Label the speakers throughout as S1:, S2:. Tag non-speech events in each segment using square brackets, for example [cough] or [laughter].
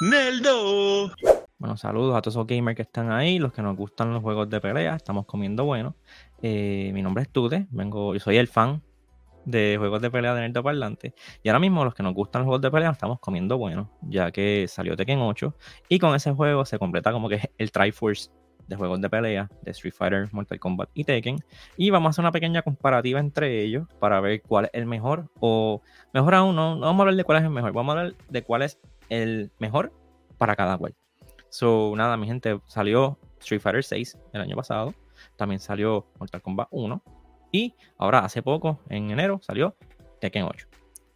S1: Neldo.
S2: Bueno, saludos a todos esos gamers que están ahí, los que nos gustan los juegos de pelea, estamos comiendo bueno. Eh, mi nombre es Tude, vengo, yo soy el fan de juegos de pelea de Nerdo Parlante. Y ahora mismo los que nos gustan los juegos de pelea estamos comiendo bueno, ya que salió Tekken 8 y con ese juego se completa como que [laughs] el Triforce de juegos de pelea de Street Fighter, Mortal Kombat y Tekken. Y vamos a hacer una pequeña comparativa entre ellos para ver cuál es el mejor o mejor aún, no, no vamos a hablar de cuál es el mejor, vamos a hablar de cuál es el mejor para cada cual. So, nada, mi gente, salió Street Fighter 6 el año pasado, también salió Mortal Kombat 1 y ahora hace poco, en enero, salió Tekken 8.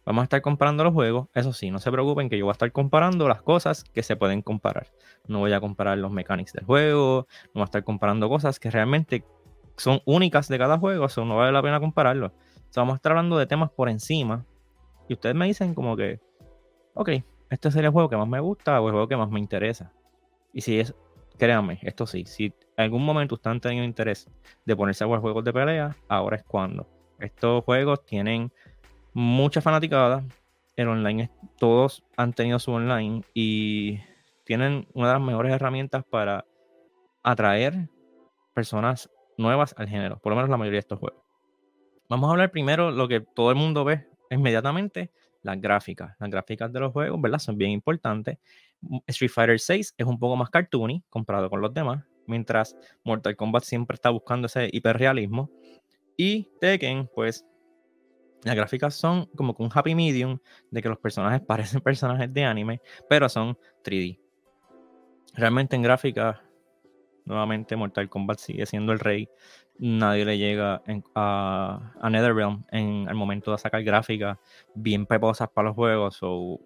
S2: Vamos a estar comparando los juegos. Eso sí, no se preocupen que yo voy a estar comparando las cosas que se pueden comparar. No voy a comparar los mechanics del juego. No voy a estar comparando cosas que realmente son únicas de cada juego. Eso no vale la pena compararlo. vamos a estar hablando de temas por encima. Y ustedes me dicen como que, ok, este sería el juego que más me gusta o el juego que más me interesa. Y si es, créanme, esto sí, si en algún momento ustedes han tenido interés de ponerse a jugar juegos de pelea, ahora es cuando. Estos juegos tienen mucha fanaticada. El online, todos han tenido su online y tienen una de las mejores herramientas para atraer personas nuevas al género, por lo menos la mayoría de estos juegos. Vamos a hablar primero lo que todo el mundo ve inmediatamente, las gráficas. Las gráficas de los juegos, ¿verdad? Son bien importantes. Street Fighter 6 es un poco más cartoony comparado con los demás, mientras Mortal Kombat siempre está buscando ese hiperrealismo. Y Tekken, pues las gráficas son como que un happy medium de que los personajes [laughs] parecen personajes de anime, pero son 3D. Realmente en gráficas, nuevamente Mortal Kombat sigue siendo el rey. Nadie le llega a, a, NetherRealm en el momento de sacar gráficas bien peposas para los juegos. o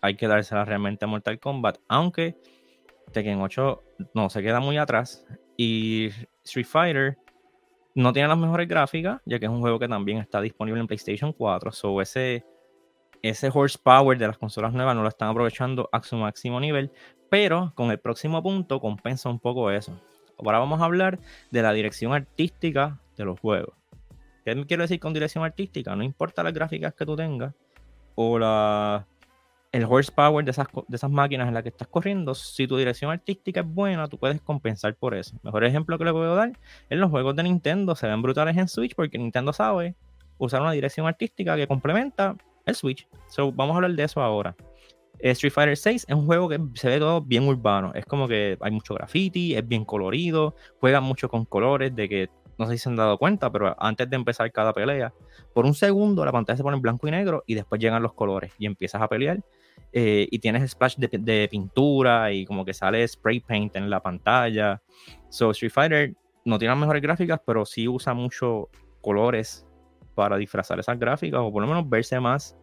S2: hay que dárselas realmente a Mortal Kombat. Aunque Tekken 8 no se queda muy atrás. Y Street Fighter no tiene las mejores gráficas, ya que es un juego que también está disponible en PlayStation 4. So ese, ese horsepower de las consolas nuevas no lo están aprovechando a su máximo nivel. Pero con el próximo punto compensa un poco eso. Ahora vamos a hablar de la dirección artística de los juegos. ¿Qué quiero decir con dirección artística? No importa las gráficas que tú tengas o la el horsepower de esas, de esas máquinas en las que estás corriendo, si tu dirección artística es buena, tú puedes compensar por eso. Mejor ejemplo que le puedo dar es los juegos de Nintendo. Se ven brutales en Switch porque Nintendo sabe usar una dirección artística que complementa el Switch. So, vamos a hablar de eso ahora. Eh, Street Fighter 6 es un juego que se ve todo bien urbano. Es como que hay mucho graffiti, es bien colorido, juega mucho con colores de que no sé si se han dado cuenta, pero antes de empezar cada pelea, por un segundo la pantalla se pone en blanco y negro y después llegan los colores y empiezas a pelear eh, y tienes splash de, pintura y como que sale spray paint en la pantalla. So Street Fighter no tiene las mejores gráficas, pero sí usa mucho colores para disfrazar esas gráficas o por lo menos verse más,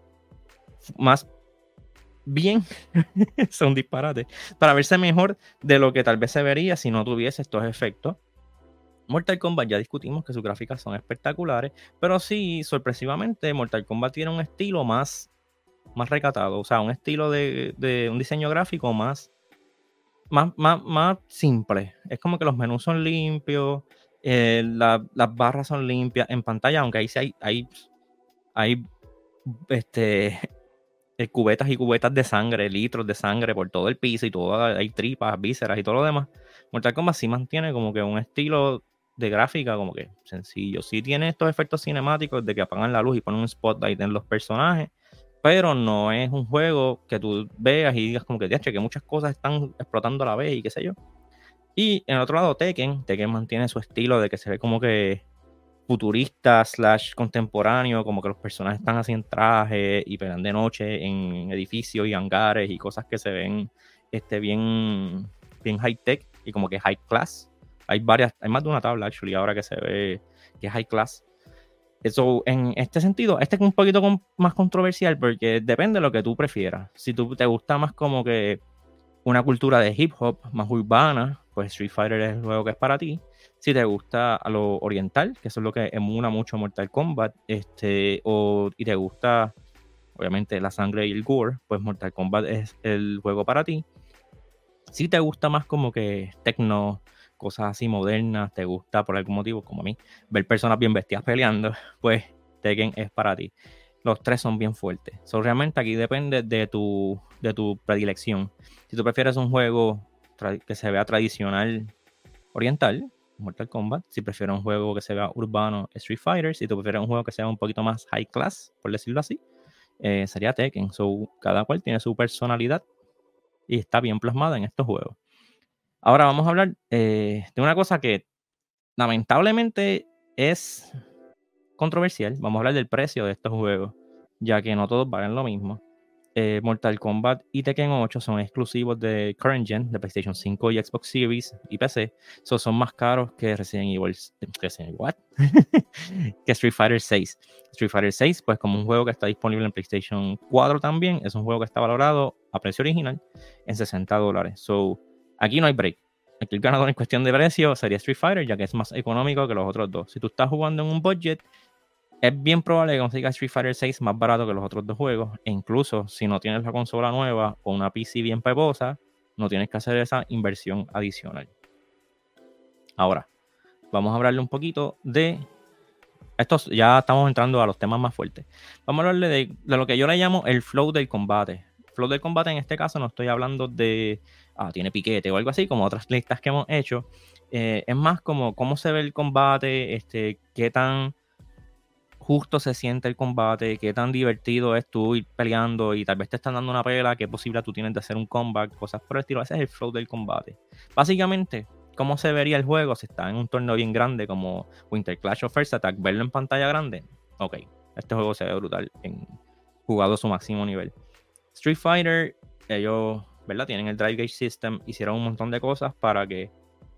S2: más bien, [laughs] son disparates, para verse mejor de lo que tal vez se vería si no tuviese estos efectos. Mortal Kombat ya discutimos que sus gráficas son espectaculares, pero sí, sorpresivamente, Mortal Kombat tiene un estilo más más recatado, o sea, un estilo de, un diseño gráfico más, más, más, simple. Es como que los menús son limpios, eh, las barras son limpias en pantalla, aunque ahí sí hay, hay, hay este, cubetas y cubetas de sangre, litros de sangre por todo el piso y todo, hay tripas, vísceras y todo lo demás. Mortal Kombat sí mantiene como que un estilo de gráfica como que sencillo. Sí tiene estos efectos cinemáticos de que apagan la luz y ponen un spotlight en los personajes, pero no es un juego que tú veas y digas como que, que muchas cosas están explotando a la vez y qué sé yo. Y en el otro lado, Tekken, Tekken mantiene su estilo de que se ve como que futurista slash contemporáneo, como que los personajes están así en traje y pelean de noche en edificios y hangares y cosas que se ven este, bien, bien high tech y como que high class. Hay varias, hay más de una tabla actually ahora que se ve que es high class. Eso, en este sentido, este es un poquito más controversial porque depende de lo que tú prefieras. Si tú te gusta más como que una cultura de hip hop más urbana, pues Street Fighter es el juego que es para ti. Si te gusta a lo oriental, que eso es lo que emula mucho Mortal Kombat, este, o, y te gusta, obviamente, la sangre y el gore, pues Mortal Kombat es el juego para ti. Si te gusta más como que techno, cosas así modernas, te gusta por algún motivo, como a mí, ver personas bien vestidas peleando, [laughs] pues Tekken es para ti. los tres son bien fuertes. So, realmente aquí depende de tu, de tu predilección. Si tú prefieres un juego que se vea tradicional oriental, Mortal Kombat. Si prefieres un juego que se vea urbano, Street Fighter. Si tú prefieres un juego que sea un poquito más high class, por decirlo así, eh, sería Tekken. So, cada cual tiene su personalidad y está bien plasmada en estos juegos. Ahora vamos a hablar eh, de una cosa que lamentablemente es controversial. Vamos a hablar del precio de estos juegos, ya que no todos valen lo mismo. Eh, Mortal Kombat y Tekken 8 son exclusivos de current gen, de PlayStation 5 y Xbox Series y PC. So, son más caros que Resident Evil, Resident Evil [laughs] que Street Fighter 6. Street Fighter 6, pues como un juego que está disponible en PlayStation 4 también, es un juego que está valorado a precio original en 60 dólares. So, aquí no hay break. Aquí el ganador en cuestión de precio sería Street Fighter, ya que es más económico que los otros dos. Si tú estás jugando en un budget, es bien probable que consigas Street Fighter 6 más barato que los otros dos juegos. E incluso si no tienes la consola nueva o una PC bien peposa, no tienes que hacer esa inversión adicional. Ahora, vamos a hablarle un poquito de. Estos ya estamos entrando a los temas más fuertes. Vamos a hablarle de, lo que yo le llamo el flow del combate. Flow del combate en este caso no estoy hablando de. Ah, tiene piquete o algo así, como otras listas que hemos hecho. Eh, es más como cómo se ve el combate, este, qué tan justo se siente el combate, qué tan divertido es tú ir peleando y tal vez te están dando una pela, qué posibilidad tú tienes de hacer un comeback, cosas por el estilo. Ese es el flow del combate. Básicamente, ¿cómo se vería el juego si está en un torneo bien grande como Winter Clash of First Attack? Verlo en pantalla grande. Ok, este juego se ve brutal en jugado a su máximo nivel. Street Fighter, ellos, ¿verdad? Tienen el Drive Gauge System, hicieron un montón de cosas para que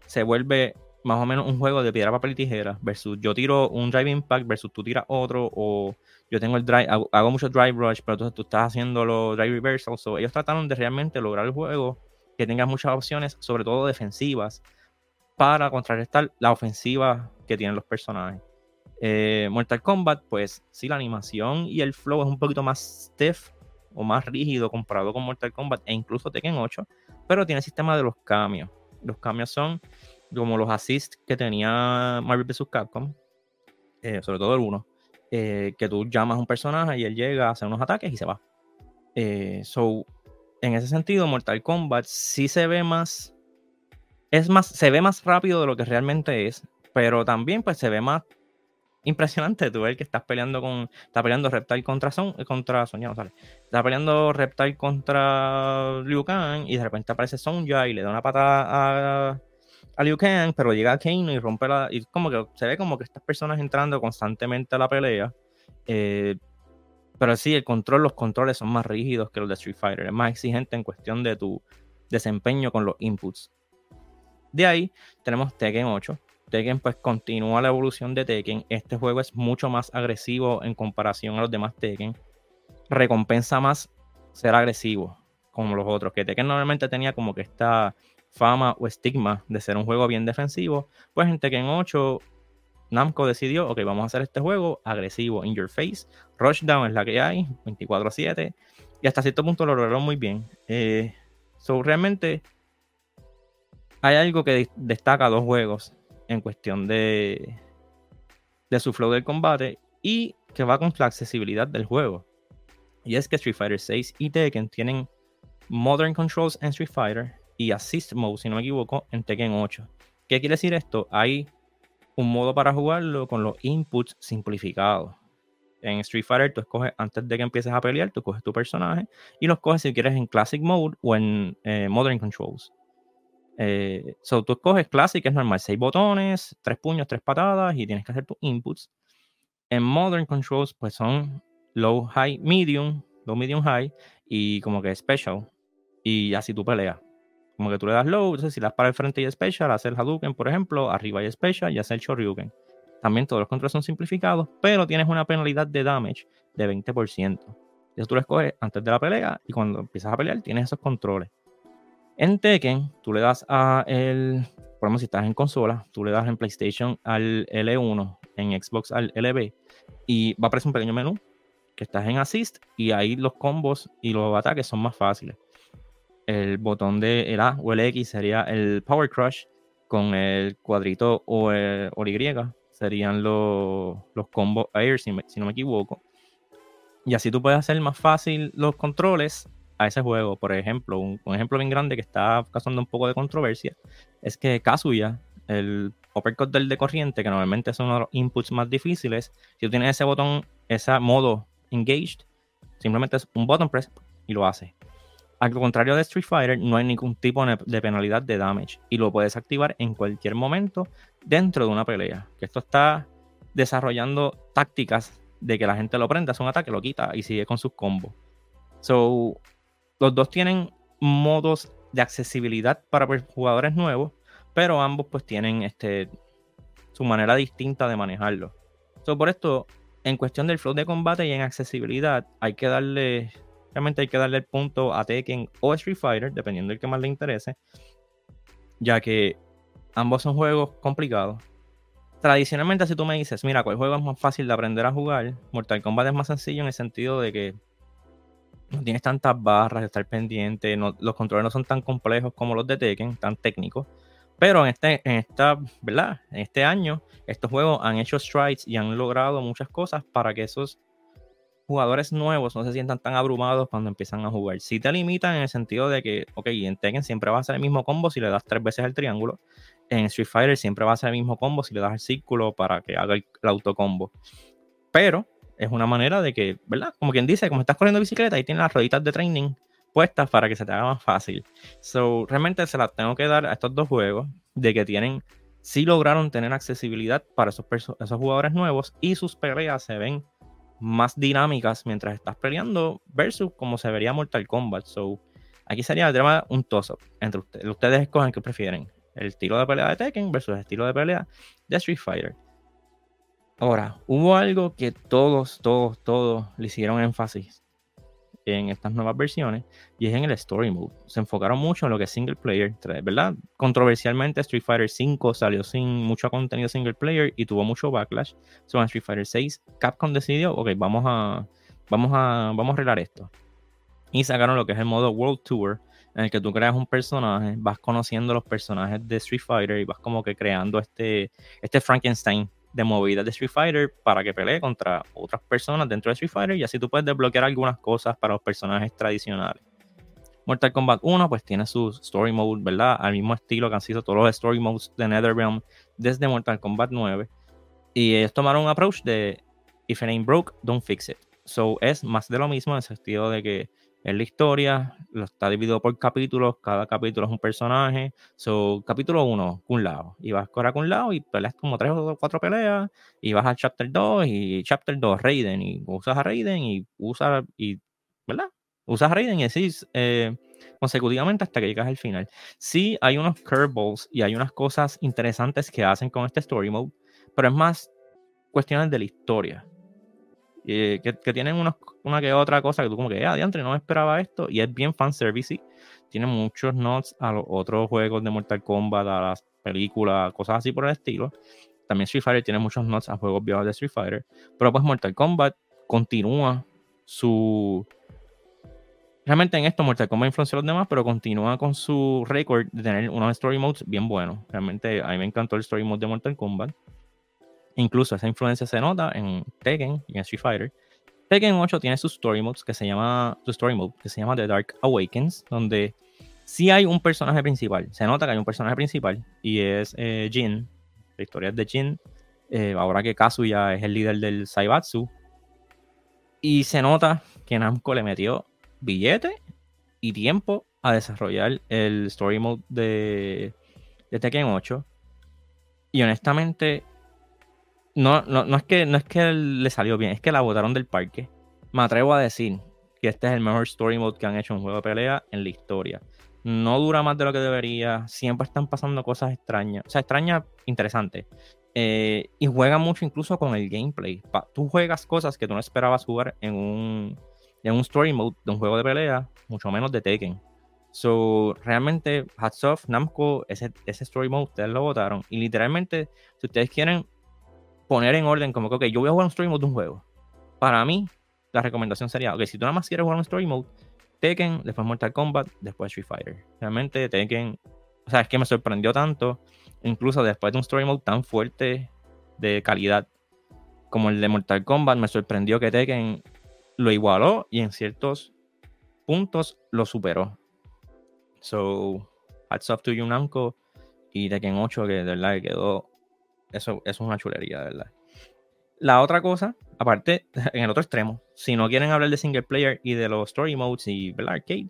S2: se vuelve más o menos un juego de piedra, papel y tijera versus yo tiro un drive impact versus tú tiras otro o yo tengo el drive, hago, mucho drive rush, pero entonces tú estás haciendo los drive reversal. So, ellos trataron de realmente lograr el juego que tenga muchas opciones, sobre todo defensivas, para contrarrestar la ofensiva que tienen los personajes. Eh, Mortal Kombat, pues sí, la animación y el flow es un poquito más stiff o más rígido comparado con Mortal Kombat e incluso Tekken 8, pero tiene el sistema de los cambios. Los cambios son como los assists que tenía Marvel vs. Capcom, eh, sobre todo el 1, eh, que tú llamas a un personaje y él llega a hacer unos ataques y se va. Eh, so, en ese sentido, Mortal Kombat sí se ve más. Es más, se ve más rápido de lo que realmente es. Pero también, pues, se ve más impresionante. Tú ves que estás peleando con. Está peleando Reptile contra Son. Contra Sonya, no sale. Está peleando Reptile contra Liu Kang. Y de repente aparece Sonja y le da una patada a a Liu Kang, pero llega a Kane y rompe la. Y como que se ve como que estas personas entrando constantemente a la pelea. Eh, pero sí, el control, los controles son más rígidos que los de Street Fighter. Es más exigente en cuestión de tu desempeño con los inputs. De ahí tenemos Tekken 8. Tekken pues continúa la evolución de Tekken. Este juego es mucho más agresivo en comparación a los demás Tekken. Recompensa más ser agresivo como los otros. Que Tekken normalmente tenía como que esta fama o estigma de ser un juego bien defensivo, pues en Tekken 8 Namco decidió, ok, vamos a hacer este juego agresivo, in your face, rushdown es la que hay, 24-7, y hasta cierto punto lo lograron muy bien. Eh, so, realmente hay algo que destaca dos juegos en cuestión de, de su flow del combate y que va con la accesibilidad del juego. Y es que Street Fighter 6 y Tekken tienen modern controls en Street Fighter y Assist Mode, si no me equivoco, en Tekken 8. ¿Qué quiere decir esto? Hay un modo para jugarlo con los inputs simplificados. En Street Fighter tú escoges, antes de que empieces a pelear, tú coges tu personaje y los coges si quieres en Classic Mode o en eh, Modern Controls. Eh, so tú escoges Classic, es normal, 6 botones, 3 puños, 3 patadas y tienes que hacer tus inputs. En Modern Controls pues son Low, High, Medium, Low, Medium, High y como que Special. Y así tú peleas. Como que tú le das low, entonces si das para el frente y special, hace el Hadouken, por ejemplo, arriba y special y hace el Shoryuken. También todos los controles son simplificados, pero tienes una penalidad de damage de 20%. Eso tú lo escoges antes de la pelea y cuando empiezas a pelear tienes esos controles. En Tekken, tú le das a el, por ejemplo, si estás en consola, tú le das en PlayStation al L1, en Xbox al LB, y va a aparecer un pequeño menú que estás en Assist y ahí los combos y los ataques son más fáciles el botón de el A o el X sería el Power Crush, con el cuadrito o el, Y serían los, los combos Air, si, no me equivoco. Y así tú puedes hacer más fácil los controles a ese juego. Por ejemplo, un, ejemplo bien grande que está causando un poco de controversia es que Kazuya, el uppercut del de corriente, que normalmente es uno de los inputs más difíciles, si tú tienes ese botón, ese modo engaged, simplemente es un button press y lo hace. Al contrario de Street Fighter, no hay ningún tipo de penalidad de damage y lo puedes activar en cualquier momento dentro de una pelea. Que esto está desarrollando tácticas de que la gente lo prenda, hace un ataque, lo quita y sigue con sus combos. So, los dos tienen modos de accesibilidad para jugadores nuevos, pero ambos pues tienen este, su manera distinta de manejarlo. So, por esto, en cuestión del flow de combate y en accesibilidad, hay que darle, realmente hay que darle el punto a Tekken o Street Fighter, dependiendo del que más le interese, ya que ambos son juegos complicados tradicionalmente, si tú me dices, mira, ¿cuál juego es más fácil de aprender a jugar? Mortal Kombat es más sencillo en el sentido de que no tienes tantas barras de estar pendiente, los controles no son tan complejos como los de Tekken, tan técnicos. Pero en este, en esta, ¿verdad? En este año, estos juegos han hecho strides y han logrado muchas cosas para que esos jugadores nuevos no se sientan tan abrumados cuando empiezan a jugar. Si te limitan en el sentido de que, ok, en Tekken siempre va a ser el mismo combo si le das tres veces el triángulo, en Street Fighter siempre va a ser el mismo combo si le das el círculo para que haga el, autocombo. Pero es una manera de que, ¿verdad? Como quien dice, como estás corriendo bicicleta y tienes las rueditas de training puestas para que se te haga más fácil. So, realmente se las tengo que dar a estos dos juegos de que tienen, sí lograron tener accesibilidad para esos, esos jugadores nuevos y sus peleas se ven más dinámicas mientras estás peleando versus como se vería Mortal Kombat. So, aquí sería el tema un toss-up entre ustedes. Ustedes escogen qué prefieren el estilo de pelea de Tekken versus el estilo de pelea de Street Fighter. Ahora, hubo algo que todos, todos, todos le hicieron énfasis en estas nuevas versiones y es en el Story Mode. Se enfocaron mucho en lo que es single player, ¿verdad? Controversialmente Street Fighter 5 salió sin mucho contenido single player y tuvo mucho backlash. So en Street Fighter 6 Capcom decidió, ok, vamos a, vamos a, vamos a arreglar esto. Y sacaron lo que es el modo World Tour, en el que tú creas un personaje, vas conociendo los personajes de Street Fighter y vas como que creando este, este Frankenstein de movidas de Street Fighter para que pelee contra otras personas dentro de Street Fighter y así tú puedes desbloquear algunas cosas para los personajes tradicionales. Mortal Kombat 1 pues tiene su story mode, ¿verdad? Al mismo estilo que han sido todos los story modes de NetherRealm desde Mortal Kombat 9. Y ellos tomaron un approach de if it ain't broke, don't fix it. So es más de lo mismo en el sentido de que es la historia, lo está dividido por capítulos, cada capítulo es un personaje. So, capítulo 1, un lado. Y vas a un lado y peleas como tres o cuatro peleas. Y vas al chapter 2 y chapter 2, Raiden. Y usas a Raiden y usas, y, ¿verdad? Usas a Raiden y decís eh, consecutivamente hasta que llegas al final. Sí, hay unos curveballs y hay unas cosas interesantes que hacen con este story mode, pero es más cuestiones de la historia que, tienen una que otra cosa que tú como que, ah, diantre, no me esperaba esto, y es bien fanservice, tiene muchos nods a los otros juegos de Mortal Kombat, a las películas, cosas así por el estilo. También Street Fighter tiene muchos nods a juegos viejos de Street Fighter, pero pues Mortal Kombat continúa su... Realmente en esto Mortal Kombat influencia a los demás, pero continúa con su récord de tener unos story modes bien buenos. Realmente a mí me encantó el story mode de Mortal Kombat. Incluso esa influencia se nota en Tekken y en Street Fighter. Tekken 8 tiene su story mode que se llama su story mode que se llama The Dark Awakens, donde sí hay un personaje principal. Se nota que hay un personaje principal y es eh, Jin. La historia es de Jin. Eh, ahora que Kazuya es el líder del Saibatsu. Y se nota que Namco le metió billete y tiempo a desarrollar el story mode de, de Tekken 8. Y honestamente, no, no, no, es que, no es que le salió bien, es que la botaron del parque. Me atrevo a decir que este es el mejor story mode que han hecho en un juego de pelea en la historia. No dura más de lo que debería, siempre están pasando cosas extrañas, o sea, extrañas, interesantes. Eh, y juega mucho incluso con el gameplay. tú juegas cosas que tú no esperabas jugar en un, en un story mode de un juego de pelea, mucho menos de Tekken. So, realmente, hats off, Namco, ese, ese story mode ustedes lo votaron. Y literalmente, si ustedes quieren poner en orden como que, yo voy a jugar un story mode de un juego. Para mí, la recomendación sería, ok, si tú nada más quieres jugar un story mode, Tekken, después Mortal Kombat, después Street Fighter. Realmente Tekken, o sea, es que me sorprendió tanto, incluso después de un story mode tan fuerte de calidad como el de Mortal Kombat, me sorprendió que Tekken lo igualó y en ciertos puntos lo superó. So, hats off to you, Namco. Y Tekken 8, que de verdad quedó. Eso, eso es una chulería, de verdad. La otra cosa, aparte, [laughs] en el otro extremo, si no quieren hablar de single player y de los story modes y el arcade,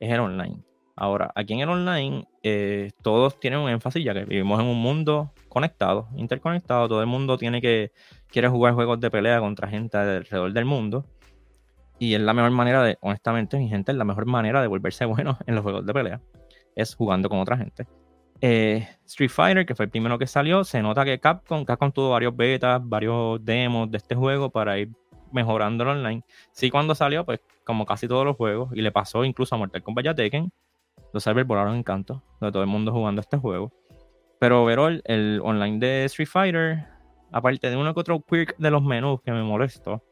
S2: es el online. Ahora, aquí en el online, eh, todos tienen un énfasis, ya que vivimos en un mundo conectado, interconectado. Todo el mundo tiene que quiere jugar juegos de pelea contra gente alrededor del mundo. Y es la mejor manera de, honestamente, mi gente, es la mejor manera de volverse [laughs] bueno en los juegos de pelea. Es jugando con otra gente. Eh, Street Fighter, que fue el primero que salió, se nota que Capcom, Capcom tuvo varios betas, varios demos de este juego para ir mejorando online. Sí, cuando salió, pues como casi todos los juegos, y le pasó incluso a Mortal Kombat y Tekken, los servers volaron en canto, de todo el mundo jugando este juego. Pero overall, el online de Street Fighter, aparte de uno que otro quirk de los menús que me molestó,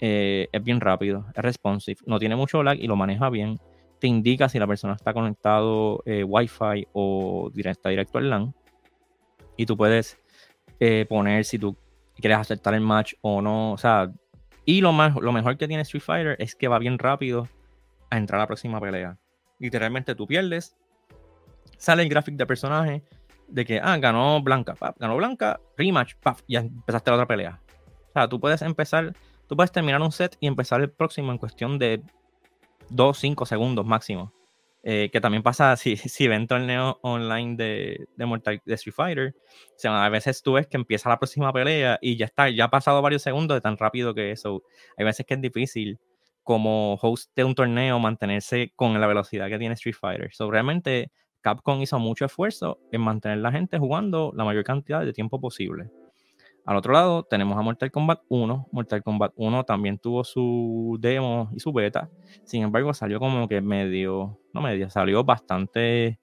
S2: eh, es bien rápido, es responsive, no tiene mucho lag y lo maneja bien. Te indica si la persona está conectado eh, Wi-Fi o directa, directo al LAN. Y tú puedes eh, poner si tú quieres aceptar el match o no. O sea, y lo, más, lo mejor que tiene Street Fighter es que va bien rápido a entrar a la próxima pelea. Literalmente tú pierdes, sale el gráfico de personaje de que, ah, ganó Blanca, ganó Blanca, rematch, pap, ya empezaste la otra pelea. O sea, tú puedes empezar tú puedes terminar un set y empezar el próximo en cuestión de 2, 5 segundos máximo. Eh, que también pasa [laughs] si, si ven torneo online de, de, Mortal, de Street Fighter. O sea, a veces tú ves que empieza la próxima pelea y ya está, ya ha pasado varios segundos de tan rápido que eso. Hay veces que es difícil como host de un torneo mantenerse con la velocidad que tiene Street Fighter. So, realmente Capcom hizo mucho esfuerzo en mantener la gente jugando la mayor cantidad de tiempo posible. Al otro lado tenemos a Mortal Kombat 1. Mortal Kombat 1 también tuvo su demo y su beta. Sin embargo, salió como que medio, no medio, salió bastante...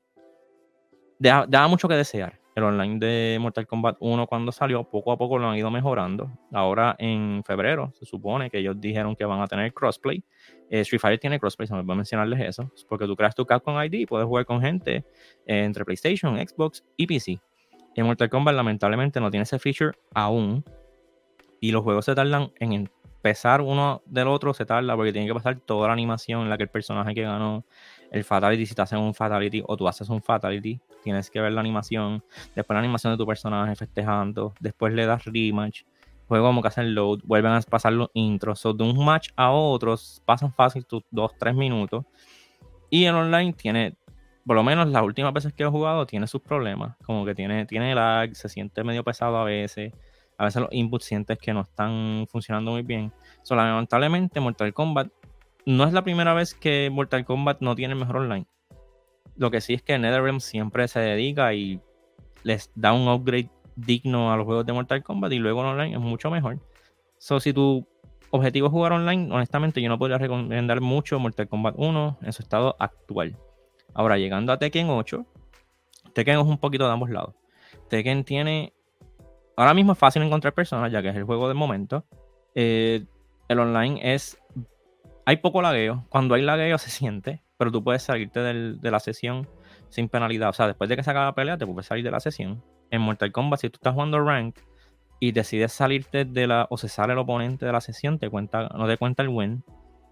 S2: Daba, mucho que desear. El online de Mortal Kombat 1 cuando salió, poco a poco lo han ido mejorando. Ahora en febrero se supone que ellos dijeron que van a tener crossplay. Eh, Street Fighter tiene crossplay, se me va a mencionarles eso. Porque tú creas tu Capcom ID y puedes jugar con gente entre PlayStation, Xbox y PC. Y Mortal Kombat lamentablemente no tiene ese feature aún. Y los juegos se tardan en empezar uno del otro, se tarda porque tiene que pasar toda la animación en la que el personaje que ganó el Fatality, si te hacen un Fatality o tú haces un Fatality, tienes que ver la animación, después la animación de tu personaje festejando, después le das rematch, juego como que hacen load, vuelven a pasar los intros, de un match a otro pasan fácil tus 2-3 minutos. Y el online tiene por lo menos las últimas veces que he jugado, tiene sus problemas. Como que tiene, tiene lag, se siente medio pesado a veces. A veces los inputs sientes que no están funcionando muy bien. Solo lamentablemente, Mortal Kombat no es la primera vez que Mortal Kombat no tiene mejor online. Lo que sí es que NetherRealm siempre se dedica y les da un upgrade digno a los juegos de Mortal Kombat y luego online es mucho mejor. So, si tu objetivo es jugar online, honestamente yo no podría recomendar mucho Mortal Kombat 1 en su estado actual. Ahora, llegando a Tekken 8, Tekken es un poquito de ambos lados. Tekken tiene. Ahora mismo es fácil encontrar personas, ya que es el juego del momento. Eh, el online es. Hay poco lagueo. Cuando hay lagueo [laughs] se siente, pero tú puedes salirte de la sesión sin penalidad. O sea, después de que se acabe la pelea, te puedes salir de la sesión. En Mortal Kombat, si tú estás jugando rank y decides salirte de la. o se sale el oponente de la sesión, te cuenta, no te cuenta el win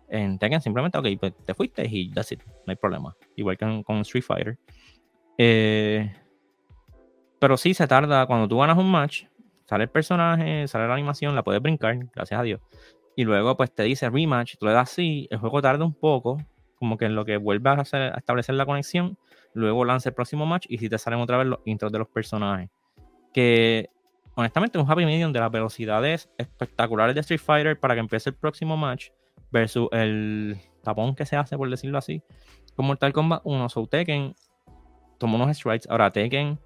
S2: en Tekken simplemente, ok, pues te fuiste y that's it, no hay problema. Igual que con, Street Fighter. Eh, pero sí se tarda, cuando tú ganas un match, sale el personaje, sale la animación, la puedes brincar, gracias a Dios. Y luego pues te dice rematch, tú le das sí, el juego tarda un poco, como que en lo que vuelvas a, establecer la conexión, luego lanza el próximo match y si te salen otra vez los intros de los personajes. Que honestamente un happy medium de las velocidades espectaculares de Street Fighter para que empiece el próximo match versus el tapón que se hace, por decirlo así, con Mortal Kombat 1. So Tekken tomó unos strikes. Ahora Tekken,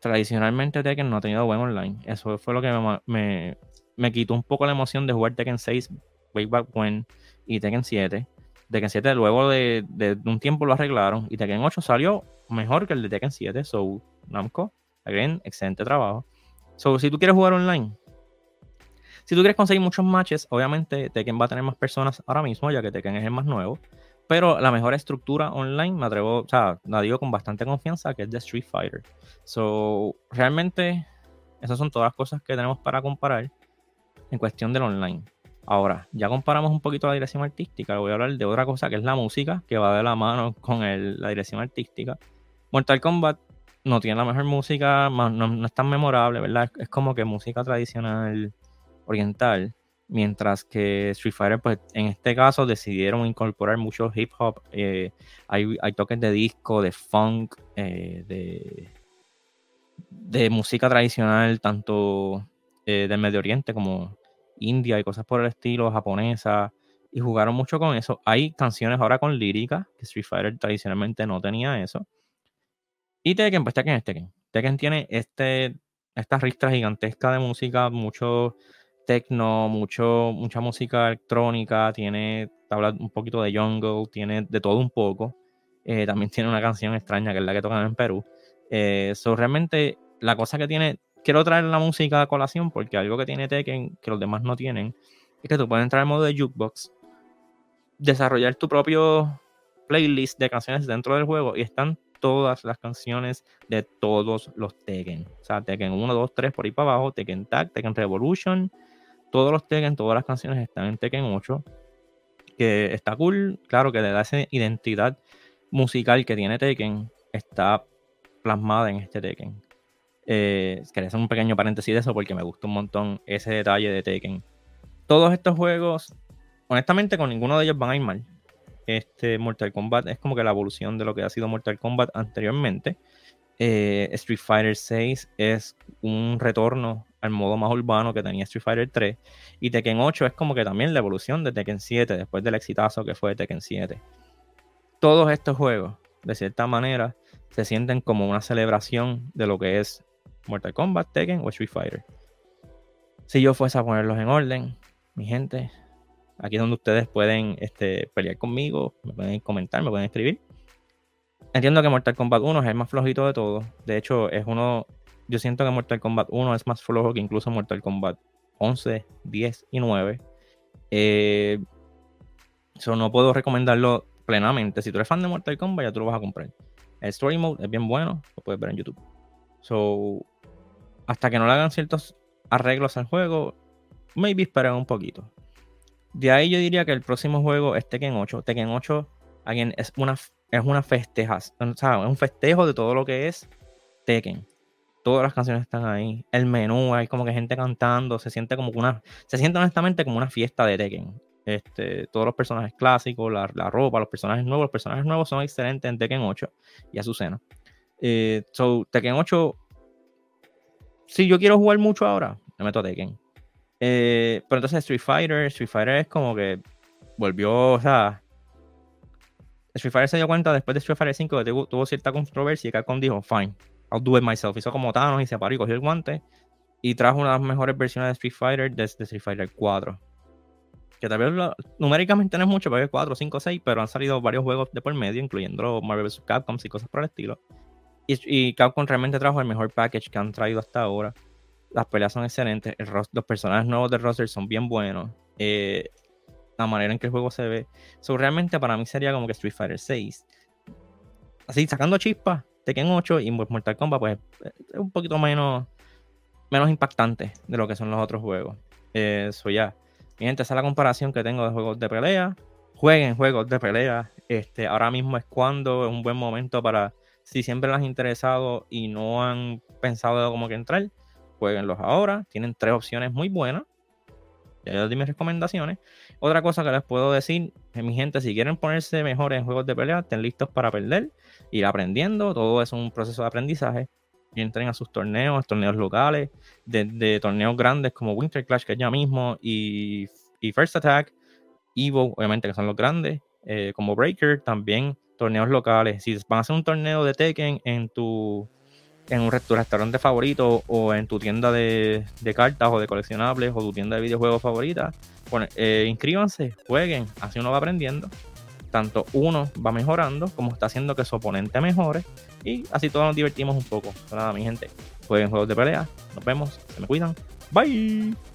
S2: tradicionalmente Tekken no ha tenido buen online. Eso fue lo que me, me, quitó un poco la emoción de jugar Tekken 6, Way Back When, y Tekken 7. Tekken 7 luego de, de, un tiempo lo arreglaron y Tekken 8 salió mejor que el de Tekken 7. So, Namco, again, excelente trabajo. So, si tú quieres jugar online, si tú quieres conseguir muchos matches, obviamente Tekken va a tener más personas ahora mismo, ya que Tekken es el más nuevo. Pero la mejor estructura online, me atrevo, o sea, la digo con bastante confianza, que es de Street Fighter. So, realmente, esas son todas las cosas que tenemos para comparar en cuestión del online. Ahora, ya comparamos un poquito la dirección artística, voy a hablar de otra cosa que es la música, que va de la mano [laughs] con la dirección artística. Mortal Kombat no tiene la mejor música, no, es tan memorable, ¿verdad? Es como que música tradicional oriental, mientras que Street Fighter, pues en este caso decidieron incorporar mucho hip hop, eh, hay, toques de disco, de funk, eh, de, de música tradicional, tanto eh, del Medio Oriente como India y cosas por el estilo, japonesa, y jugaron mucho con eso. Hay canciones ahora con lírica, que Street Fighter tradicionalmente no tenía eso. Y Tekken, pues Tekken es Tekken. Tekken tiene este, esta ristra gigantesca de música, mucho techno, mucho, mucha música electrónica, tiene habla un poquito de jungle, tiene de todo un poco. Eh, también [laughs] tiene una canción extraña que es la que tocan en Perú. Eh, realmente la cosa que tiene quiero traer la música a colación porque algo que tiene Tekken que los demás no tienen es que tú puedes entrar en modo de jukebox, desarrollar tu propio playlist de canciones dentro del juego y están todas las canciones de todos los Tekken. O sea, Tekken 1, 2, 3 por ahí para abajo, Tekken Tag, Tekken Revolution, todos los Tekken, todas las canciones están en Tekken 8. Que está cool, claro que le da esa identidad musical que tiene Tekken, está plasmada en este Tekken. Eh, quería hacer un pequeño paréntesis de eso porque me gusta un montón ese detalle de Tekken. Todos estos juegos, honestamente, con ninguno de ellos van a ir mal. Este Mortal Kombat es como que la evolución de lo que ha sido Mortal Kombat anteriormente. Eh, Street Fighter 6 es un retorno al modo más urbano que tenía Street Fighter 3. Y Tekken 8 es como que también la evolución de Tekken 7 después del exitazo que fue Tekken 7. Todos estos juegos, de cierta manera, se sienten como una celebración de lo que es Mortal Kombat, Tekken o Street Fighter. Si yo fuese a ponerlos en orden, mi gente, aquí es donde ustedes pueden este, pelear conmigo, me pueden comentar, me pueden escribir. Entiendo que Mortal Kombat 1 es el más flojito de todos. De hecho, es uno. Yo siento que Mortal Kombat 1 es más flojo que incluso Mortal Kombat 11, 10 y 9. Eh, no puedo recomendarlo plenamente. Si tú eres fan de Mortal Kombat, ya tú lo vas a comprar. El Story Mode es bien bueno, lo puedes ver en YouTube. So, hasta que no le hagan ciertos arreglos al juego, maybe esperen un poquito. De ahí yo diría que el próximo juego es Tekken 8. Tekken 8 again, es una, es una festeja, o es un festejo de todo lo que es Tekken. Todas las canciones están ahí. El menú, hay como que gente cantando. Se siente como una. Se siente honestamente como una fiesta de Tekken. Este, todos los personajes clásicos, la, ropa, los personajes nuevos. Los personajes nuevos son excelentes en Tekken 8 y Azucena. Eh, so, Tekken 8 si yo quiero jugar mucho ahora, me meto a Tekken. Eh, pero entonces Street Fighter, Street Fighter es como que volvió, o sea, Street Fighter se dio cuenta después de Street Fighter 5 que tuvo, cierta controversia y Capcom dijo, fine, I'll do it myself. Hizo como Thanos y se paró y cogió el guante y trajo una de las mejores versiones de Street Fighter desde Street Fighter 4. Que tal vez numéricamente no es mucho, porque es 4, 5, 6, pero han salido varios juegos de por medio, incluyendo Marvel vs. Capcom y cosas por el estilo. Y, Capcom realmente trajo el mejor package que han traído hasta ahora. Las peleas son excelentes. los personajes nuevos del roster son bien buenos. Eh, la manera en que el juego se ve. So, realmente para mí sería como que Street Fighter 6. Así, sacando chispas, Tekken 8 y Mortal Kombat, pues es un poquito menos, menos impactante de lo que son los otros juegos. Eso ya. Mi gente, esa es la comparación que tengo de juegos de pelea. Jueguen juegos de pelea. Este, ahora mismo es cuando es un buen momento para si siempre les ha interesado y no han pensado cómo que entrar, jueguenlos ahora. Tienen tres opciones muy buenas. Ya mis recomendaciones. Otra cosa que les puedo decir es, mi gente, si quieren ponerse mejores en juegos de pelea, estén listos para perder, ir aprendiendo. Todo es un proceso de aprendizaje. Y entren a sus torneos, torneos locales, de, torneos grandes como Winter Clash, que es ya mismo, y, First Attack, Evo, obviamente, que son los grandes, eh, como Breaker, también torneos locales. Si van a hacer un torneo de Tekken en tu en un tu restaurante favorito o en tu tienda de, cartas o de coleccionables o tu tienda de videojuegos favorita, eh, inscríbanse, jueguen, así uno va aprendiendo. Tanto uno va mejorando como está haciendo que su oponente mejore y así todos nos divertimos un poco. nada, mi gente, jueguen juegos de pelea. Nos vemos, se me cuidan. Bye.